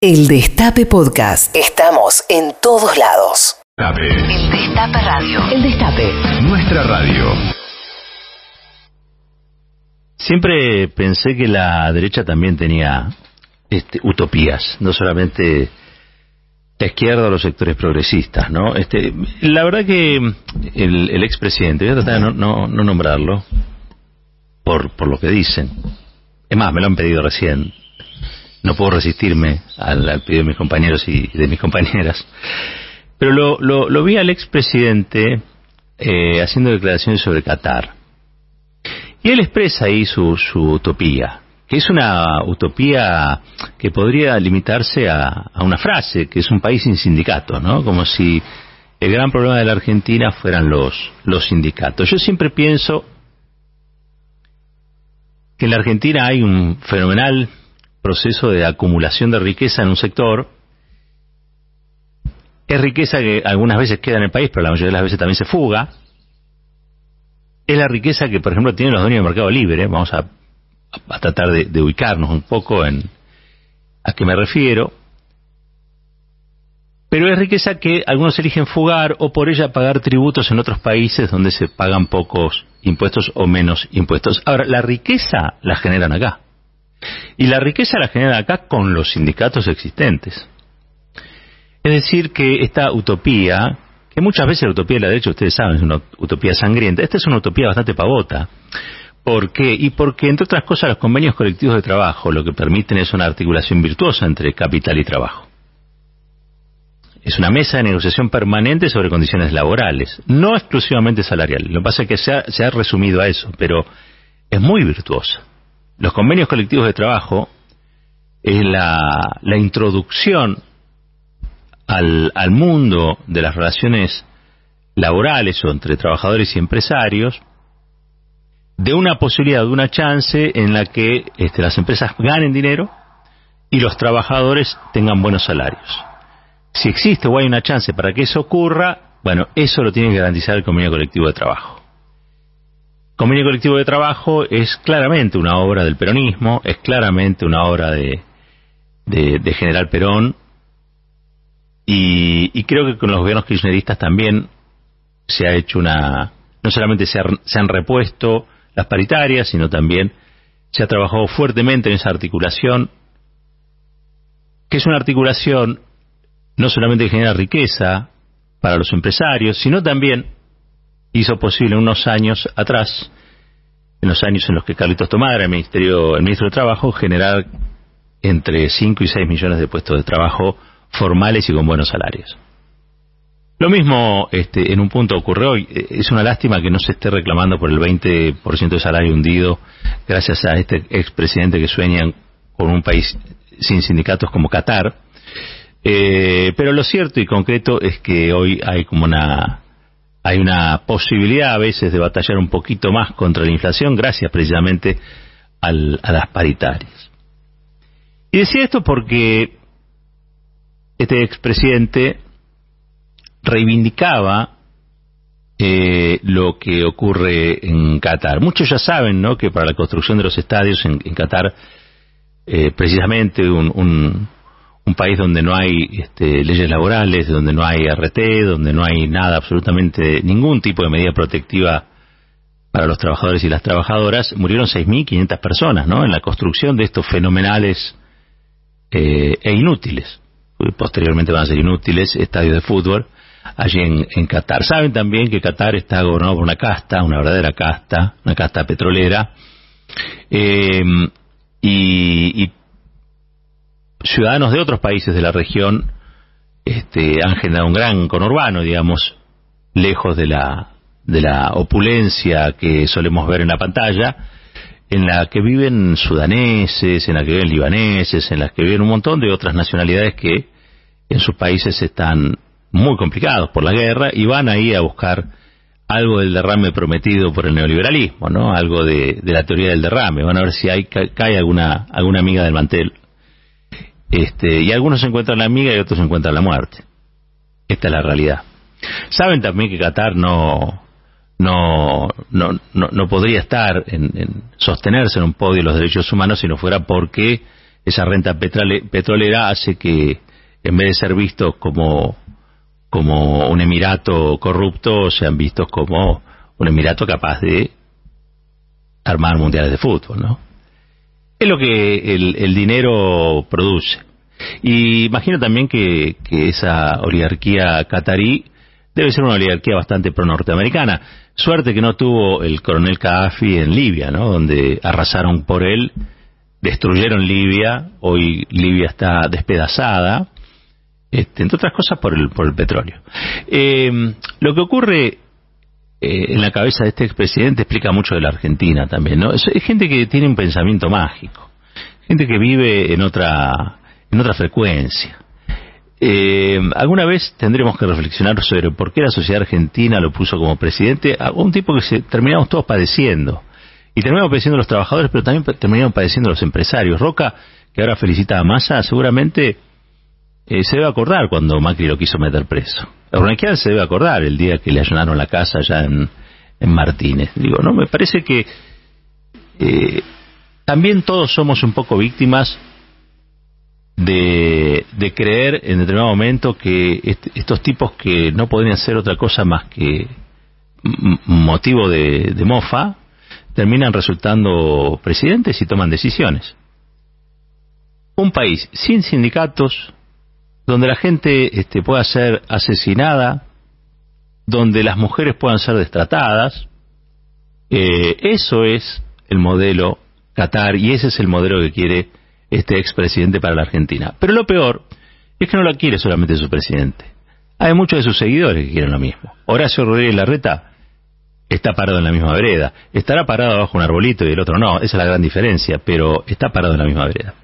El Destape Podcast. Estamos en todos lados. El Destape Radio. El Destape. Nuestra radio. Siempre pensé que la derecha también tenía este, utopías, no solamente la izquierda o los sectores progresistas, ¿no? Este, la verdad que el, el expresidente, voy a tratar de no, no, nombrarlo por, por lo que dicen. Es más, me lo han pedido recién no puedo resistirme al, pedido de mis compañeros y de mis compañeras. Pero lo, lo, vi al expresidente eh, haciendo declaraciones sobre Qatar. Y él expresa ahí su, su utopía, que es una utopía que podría limitarse a, a, una frase, que es un país sin sindicatos, ¿no? Como si el gran problema de la Argentina fueran los, los sindicatos. Yo siempre pienso que en la Argentina hay un fenomenal proceso de acumulación de riqueza en un sector. Es riqueza que algunas veces queda en el país, pero la mayoría de las veces también se fuga. Es la riqueza que, por ejemplo, tienen los dueños del mercado libre. Vamos a, tratar de, ubicarnos un poco en a qué me refiero. Pero es riqueza que algunos eligen fugar o por ella pagar tributos en otros países donde se pagan pocos impuestos o menos impuestos. Ahora, la riqueza la generan acá. Y la riqueza la genera acá con los sindicatos existentes. Es decir, que esta utopía, que muchas veces la utopía de la derecha, ustedes saben, es una utopía sangrienta, esta es una utopía bastante pavota. ¿Por qué? Y porque, entre otras cosas, los convenios colectivos de trabajo lo que permiten es una articulación virtuosa entre capital y trabajo. Es una mesa de negociación permanente sobre condiciones laborales, no exclusivamente salariales. Lo que pasa es que se se ha resumido a eso, pero es muy virtuosa. Los convenios colectivos de trabajo es la, introducción al, al mundo de las relaciones laborales o entre trabajadores y empresarios de una posibilidad, de una chance en la que este, las empresas ganen dinero y los trabajadores tengan buenos salarios. Si existe o hay una chance para que eso ocurra, bueno, eso lo tiene que garantizar el convenio colectivo de trabajo. Convenio colectivo de trabajo es claramente una obra del peronismo, es claramente una obra de, de, General Perón, y, creo que con los gobiernos kirchneristas también se ha hecho una, no solamente se, se han repuesto las paritarias, sino también se ha trabajado fuertemente en esa articulación, que es una articulación no solamente que genera riqueza para los empresarios, sino también hizo posible unos años atrás, en los años en los que Carlitos Tomada era el, ministerio, el ministro de Trabajo, generar entre 5 y 6 millones de puestos de trabajo formales y con buenos salarios. Lo mismo este, en un punto ocurrió hoy. Es una lástima que no se esté reclamando por el 20% de salario hundido gracias a este expresidente que sueña con un país sin sindicatos como Qatar. Eh, pero lo cierto y concreto es que hoy hay como una hay una posibilidad a veces de batallar un poquito más contra la inflación gracias precisamente a las paritarias. Y decía esto porque este expresidente reivindicaba eh, lo que ocurre en Qatar. Muchos ya saben ¿no? que para la construcción de los estadios en, Qatar, eh, precisamente un país donde no hay este, leyes laborales, donde no hay RT, donde no hay nada, absolutamente ningún tipo de medida protectiva para los trabajadores y las trabajadoras, murieron 6.500 personas ¿no? en la construcción de estos fenomenales eh, e inútiles. Posteriormente van a ser inútiles estadios de fútbol allí en, Qatar. Saben también que Qatar está gobernado por una casta, una verdadera casta, una casta petrolera, eh, y, y ciudadanos de otros países de la región este, han generado un gran conurbano, digamos, lejos de la, de la opulencia que solemos ver en la pantalla, en la que viven sudaneses, en la que viven libaneses, en la que viven un montón de otras nacionalidades que en sus países están muy complicados por la guerra y van ahí a buscar algo del derrame prometido por el neoliberalismo, ¿no? Algo de, de la teoría del derrame. Van a ver si hay, cae alguna, alguna amiga del mantel este, y algunos encuentran la amiga y otros encuentran la muerte. Esta es la realidad. Saben también que Qatar no, no, no, no, podría estar en, sostenerse en un podio de los derechos humanos si no fuera porque esa renta petrolera hace que en vez de ser vistos como como un emirato corrupto, sean vistos como un emirato capaz de armar mundiales de fútbol, ¿no? Es lo que el, dinero produce. Y imagino también que, que esa oligarquía catarí debe ser una oligarquía bastante pro-norteamericana. Suerte que no tuvo el coronel Gaddafi en Libia, ¿no? Donde arrasaron por él, destruyeron Libia, hoy Libia está despedazada, este, entre otras cosas por el, por el petróleo. Eh, lo que ocurre eh, en la cabeza de este expresidente explica mucho de la Argentina también, ¿no? Es, gente que tiene un pensamiento mágico, gente que vive en otra, en otra frecuencia. Eh, alguna vez tendremos que reflexionar sobre por qué la sociedad argentina lo puso como presidente a un tipo que se, terminamos todos padeciendo. Y terminamos padeciendo los trabajadores, pero también terminamos padeciendo los empresarios. Roca, que ahora felicita a Massa, seguramente eh, se debe acordar cuando Macri lo quiso meter preso. Ornequian se debe acordar el día que le allanaron la casa allá en, en Martínez. Digo, no, me parece que eh, también todos somos un poco víctimas de, creer en determinado momento que estos tipos que no podrían ser otra cosa más que motivo de, mofa, terminan resultando presidentes y toman decisiones. Un país sin sindicatos, donde la gente este, pueda ser asesinada, donde las mujeres puedan ser destratadas, eh, eso es el modelo Qatar y ese es el modelo que quiere este expresidente para la Argentina. Pero lo peor es que no la quiere solamente su presidente. Hay muchos de sus seguidores que quieren lo mismo. Horacio Rodríguez Larreta está parado en la misma vereda. Estará parado bajo un arbolito y el otro no. Esa es la gran diferencia, pero está parado en la misma vereda.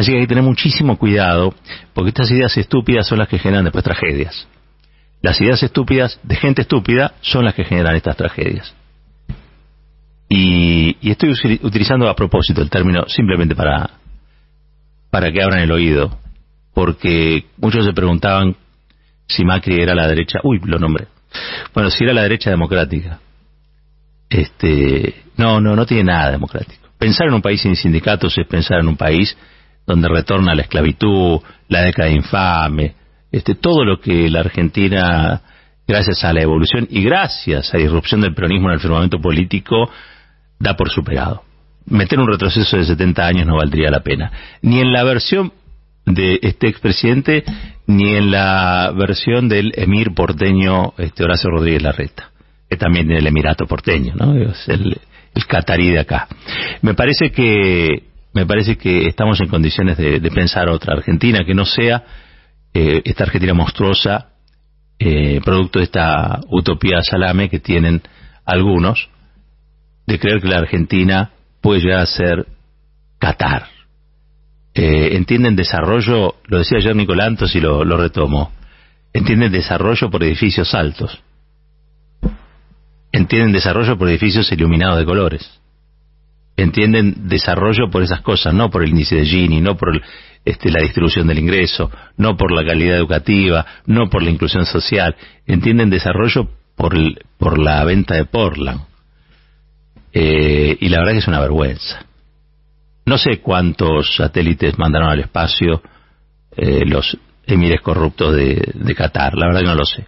Así que hay que tener muchísimo cuidado, porque estas ideas estúpidas son las que generan después tragedias. Las ideas estúpidas de gente estúpida son las que generan estas tragedias. Y, estoy utilizando a propósito el término simplemente para, para que abran el oído, porque muchos se preguntaban si Macri era la derecha, uy, lo nombré, bueno, si era la derecha democrática. Este, no, no, no tiene nada democrático. Pensar en un país sin sindicatos es pensar en un país donde retorna la esclavitud, la década infame, este, todo lo que la Argentina, gracias a la evolución y gracias a la irrupción del peronismo en el firmamento político, da por superado. Meter un retroceso de 70 años no valdría la pena. Ni en la versión de este expresidente, ni en la versión del emir porteño este Horacio Rodríguez Larreta, que también tiene el emirato porteño, ¿no? Es el catarí de acá. Me parece que me parece que estamos en condiciones de, pensar otra Argentina que no sea eh, esta Argentina monstruosa, eh, producto de esta utopía salame que tienen algunos, de creer que la Argentina puede llegar a ser Qatar. Eh, entienden desarrollo, lo decía ayer Nicolantos y lo, lo retomo, entienden desarrollo por edificios altos, entienden desarrollo por edificios iluminados de colores, entienden desarrollo por esas cosas, no por el índice de Gini, no por este, la distribución del ingreso, no por la calidad educativa, no por la inclusión social, entienden desarrollo por, por la venta de Portland, eh, y la verdad que es una vergüenza. No sé cuántos satélites mandaron al espacio eh, los emires corruptos de, de, Qatar, la verdad que no lo sé.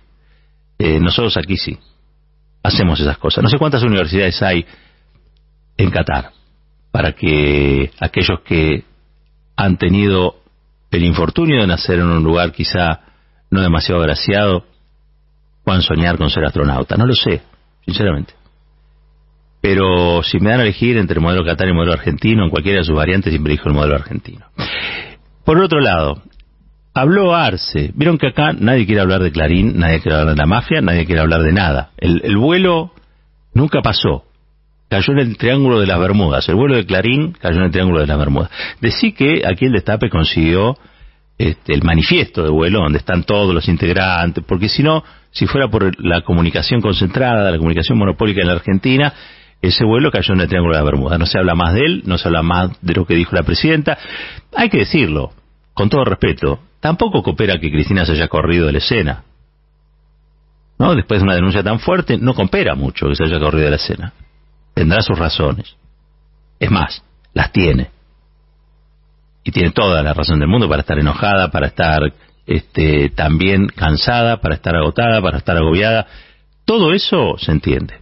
Eh, nosotros aquí sí, hacemos esas cosas. No sé cuántas universidades hay en Qatar para que aquellos que han tenido el infortunio de nacer en un lugar quizá no demasiado agraciado puedan soñar con ser astronauta. No lo sé, sinceramente. Pero si me dan a elegir entre el modelo Qatar y el modelo argentino, en cualquiera de sus variantes siempre elijo el modelo argentino. Por otro lado, habló Arce. Vieron que acá nadie quiere hablar de Clarín, nadie quiere hablar de la mafia, nadie quiere hablar de nada. El, vuelo nunca pasó. Cayó en el Triángulo de las Bermudas. El vuelo de Clarín cayó en el Triángulo de las Bermudas. Decí que aquí el Destape consiguió este, el manifiesto de vuelo donde están todos los integrantes, porque si no, si fuera por la comunicación concentrada, la comunicación monopólica en la Argentina, ese vuelo cayó en el Triángulo de la Bermuda. No se habla más de él, no se habla más de lo que dijo la presidenta. Hay que decirlo, con todo respeto, tampoco coopera que Cristina se haya corrido de la escena. ¿No? Después de una denuncia tan fuerte, no coopera mucho que se haya corrido de la escena. Tendrá sus razones. Es más, las tiene. y tiene toda la razón del mundo para estar enojada, para estar este, también cansada, para estar agotada, para estar agobiada. Todo eso se entiende.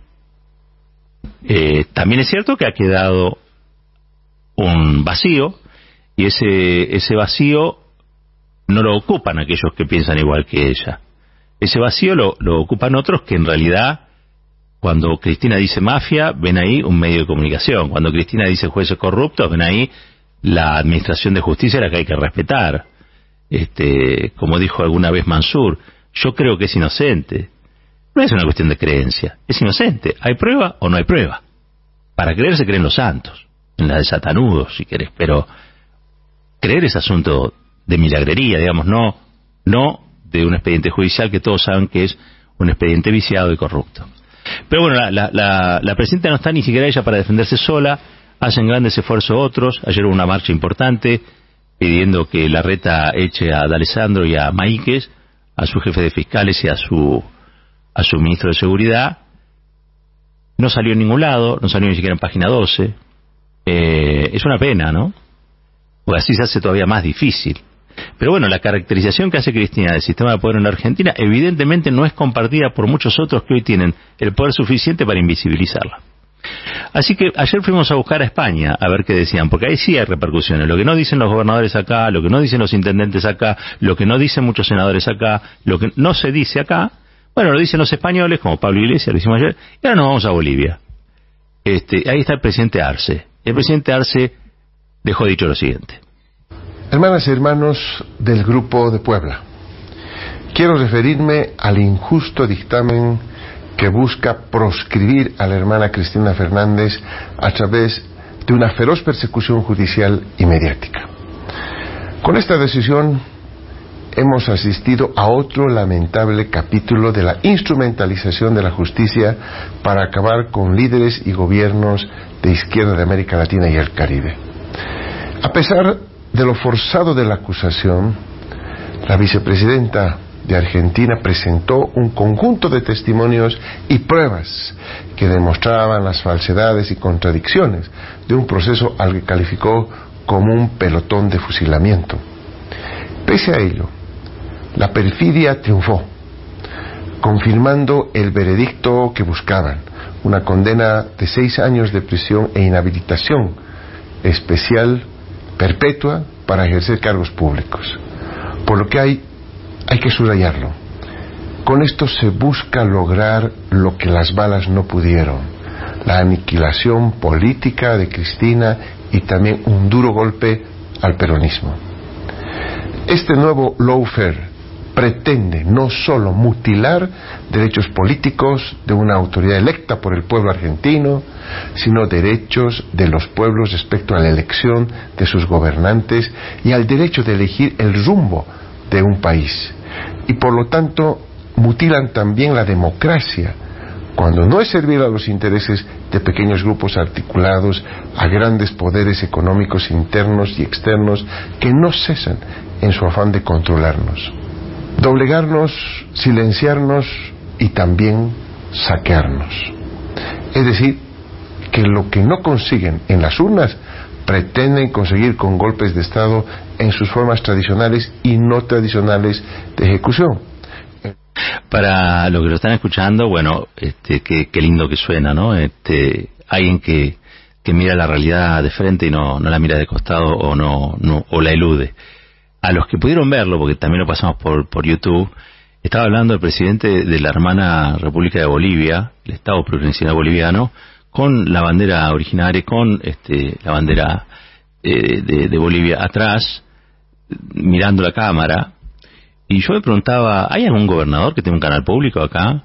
Eh, también es cierto que ha quedado un vacío y ese, ese vacío no lo ocupan aquellos que piensan igual que ella. Ese vacío lo, lo ocupan otros que en realidad cuando Cristina dice mafia, ven ahí un medio de comunicación. Cuando Cristina dice jueces corruptos, ven ahí la administración de justicia la que hay que respetar. Este, como dijo alguna vez Mansur, yo creo que es inocente. No es una cuestión de creencia, es inocente. ¿Hay prueba o no hay prueba? Para creer se creen los santos, en la de satanudos, si querés, pero creer es asunto de milagrería, digamos, no, no de un expediente judicial que todos saben que es un expediente viciado y corrupto. Pero bueno, la, la, la presidenta no está ni siquiera ella para defenderse sola, hacen grandes esfuerzos otros. Ayer hubo una marcha importante pidiendo que la reta eche a D'Alessandro y a Maíquez, a su jefe de fiscales y a su, a su ministro de Seguridad. No salió en ningún lado, no salió ni siquiera en página 12. Eh, es una pena, ¿no? Porque así se hace todavía más difícil. Pero bueno, la caracterización que hace Cristina del sistema de poder en Argentina evidentemente no es compartida por muchos otros que hoy tienen el poder suficiente para invisibilizarla. Así que ayer fuimos a buscar a España a ver qué decían, porque ahí sí hay repercusiones. Lo que no dicen los gobernadores acá, lo que no dicen los intendentes acá, lo que no dicen muchos senadores acá, lo que no se dice acá, bueno, lo dicen los españoles, como Pablo Iglesias, lo hicimos ayer, y ahora nos vamos a Bolivia. Este, ahí está el presidente Arce. El presidente Arce dejó dicho lo siguiente. Hermanas y hermanos del Grupo de Puebla, quiero referirme al injusto dictamen que busca proscribir a la hermana Cristina Fernández a través de una feroz persecución judicial y mediática. Con esta decisión hemos asistido a otro lamentable capítulo de la instrumentalización de la justicia para acabar con líderes y gobiernos de izquierda de América Latina y el Caribe. A pesar de lo forzado de la acusación, la vicepresidenta de Argentina presentó un conjunto de testimonios y pruebas que demostraban las falsedades y contradicciones de un proceso al que calificó como un pelotón de fusilamiento. Pese a ello, la perfidia triunfó, confirmando el veredicto que buscaban, una condena de seis años de prisión e inhabilitación especial perpetua para ejercer cargos públicos. Por lo que hay, hay que subrayarlo. Con esto se busca lograr lo que las balas no pudieron, la aniquilación política de Cristina y también un duro golpe al peronismo. Este nuevo lawfare pretende no solo mutilar derechos políticos de una autoridad electa por el pueblo argentino, sino derechos de los pueblos respecto a la elección de sus gobernantes y al derecho de elegir el rumbo de un país. Y por lo tanto mutilan también la democracia, cuando no es servir a los intereses de pequeños grupos articulados a grandes poderes económicos internos y externos que no cesan en su afán de controlarnos doblegarnos, silenciarnos y también saquearnos. Es decir, que lo que no consiguen en las urnas pretenden conseguir con golpes de Estado en sus formas tradicionales y no tradicionales de ejecución. Para los que lo están escuchando, bueno, este, qué, lindo que suena, ¿no? Este, alguien que, que mira la realidad de frente y no, no la mira de costado o no, no o la elude a los que pudieron verlo, porque también lo pasamos por, por YouTube, estaba hablando el presidente de la hermana República de Bolivia, el Estado Plurinacional Boliviano, con la bandera originaria, con este, la bandera eh, de, Bolivia atrás, mirando la cámara, y yo me preguntaba, ¿hay algún gobernador que tenga un canal público acá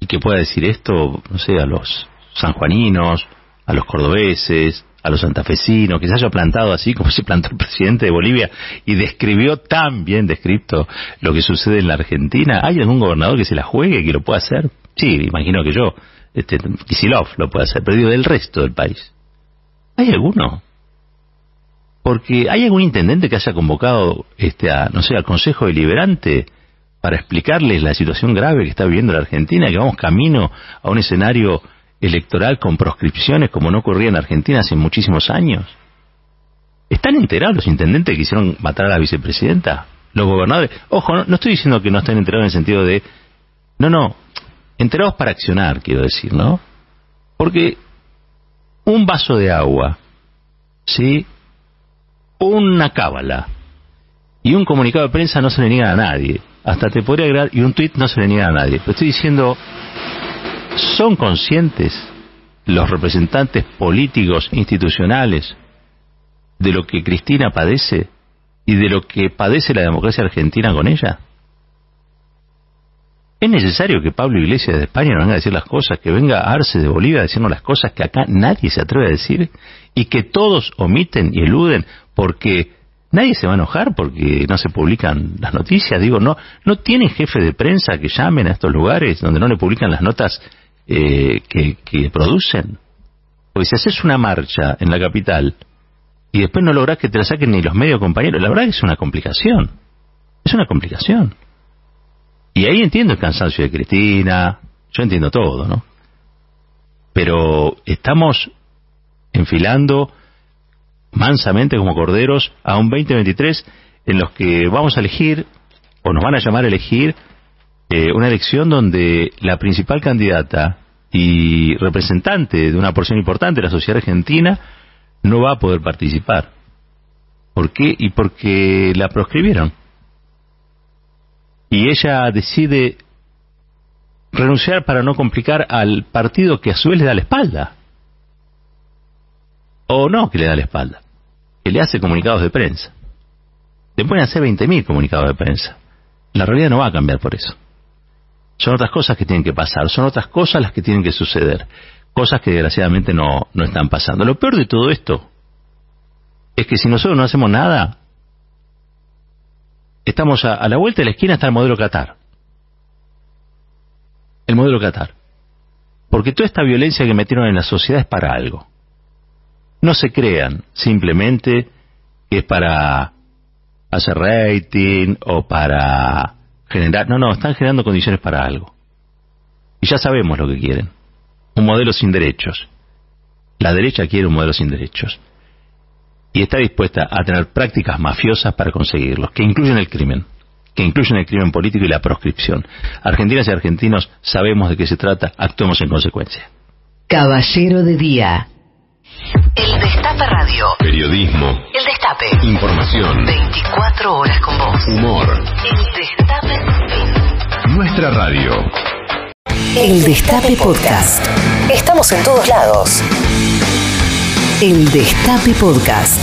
y que pueda decir esto, no sé, a los sanjuaninos, a los cordobeses, a los santafesinos, que se haya plantado así como se plantó el presidente de Bolivia y describió tan bien descrito lo que sucede en la Argentina. ¿Hay algún gobernador que se la juegue, que lo pueda hacer? Sí, imagino que yo, este, Kisilov lo puede hacer, pero digo del resto del país. ¿Hay alguno? Porque hay algún intendente que haya convocado este, a, no sé, al Consejo Deliberante para explicarles la situación grave que está viviendo la Argentina, que vamos camino a un escenario electoral con proscripciones como no ocurría en Argentina hace muchísimos años. ¿Están enterados los intendentes que quisieron matar a la vicepresidenta? Los gobernadores. Ojo, no, estoy diciendo que no estén enterados en el sentido de. No, no. Enterados para accionar, quiero decir, ¿no? Porque un vaso de agua, ¿sí? Una cábala y un comunicado de prensa no se le niega a nadie. Hasta te podría agregar, y un tuit no se le niega a nadie. Pero estoy diciendo, ¿son conscientes los representantes políticos, institucionales, de lo que Cristina padece y de lo que padece la democracia argentina con ella? ¿Es necesario que Pablo Iglesias de España nos venga a decir las cosas, que venga Arce de Bolivia a decirnos las cosas que acá nadie se atreve a decir y que todos omiten y eluden porque nadie se va a enojar porque no se publican las noticias? Digo, no, no tienen jefe de prensa que llamen a estos lugares donde no le publican las notas eh, que, que producen. Porque si haces una marcha en la capital y después no lográs que te la saquen ni los medios compañeros, la verdad es una complicación. Es una complicación. Y ahí entiendo el cansancio de Cristina, yo entiendo todo, ¿no? Pero estamos enfilando mansamente como corderos a un 2023 en los que vamos a elegir, o nos van a llamar a elegir, eh, una elección donde la principal candidata y representante de una porción importante de la sociedad argentina no va a poder participar. ¿Por qué? Y porque la proscribieron. Y ella decide renunciar para no complicar al partido que a su vez le da la espalda. O no que le da la espalda, que le hace comunicados de prensa. Le pueden hacer 20.000 comunicados de prensa. La realidad no va a cambiar por eso. Son otras cosas que tienen que pasar, son otras cosas las que tienen que suceder cosas que desgraciadamente no, no están pasando. Lo peor de todo esto es que si nosotros no hacemos nada, estamos a, a la vuelta de la esquina está el modelo Qatar. El modelo Qatar. Porque toda esta violencia que metieron en la sociedad es para algo. No se crean simplemente que es para hacer rating o para generar... No, no, están generando condiciones para algo. Y ya sabemos lo que quieren un modelo sin derechos. La derecha quiere un modelo sin derechos. Y está dispuesta a tener prácticas mafiosas para conseguirlos, que incluyen el crimen, que incluyen el crimen político y la proscripción. Argentinas y argentinos sabemos de qué se trata, actuemos en consecuencia. Caballero de Día. El Destape Radio. Periodismo. El Destape. Información. 24 horas con vos. Humor. El Destape. Nuestra radio. El Destape Podcast. Estamos en todos lados. El Destape Podcast.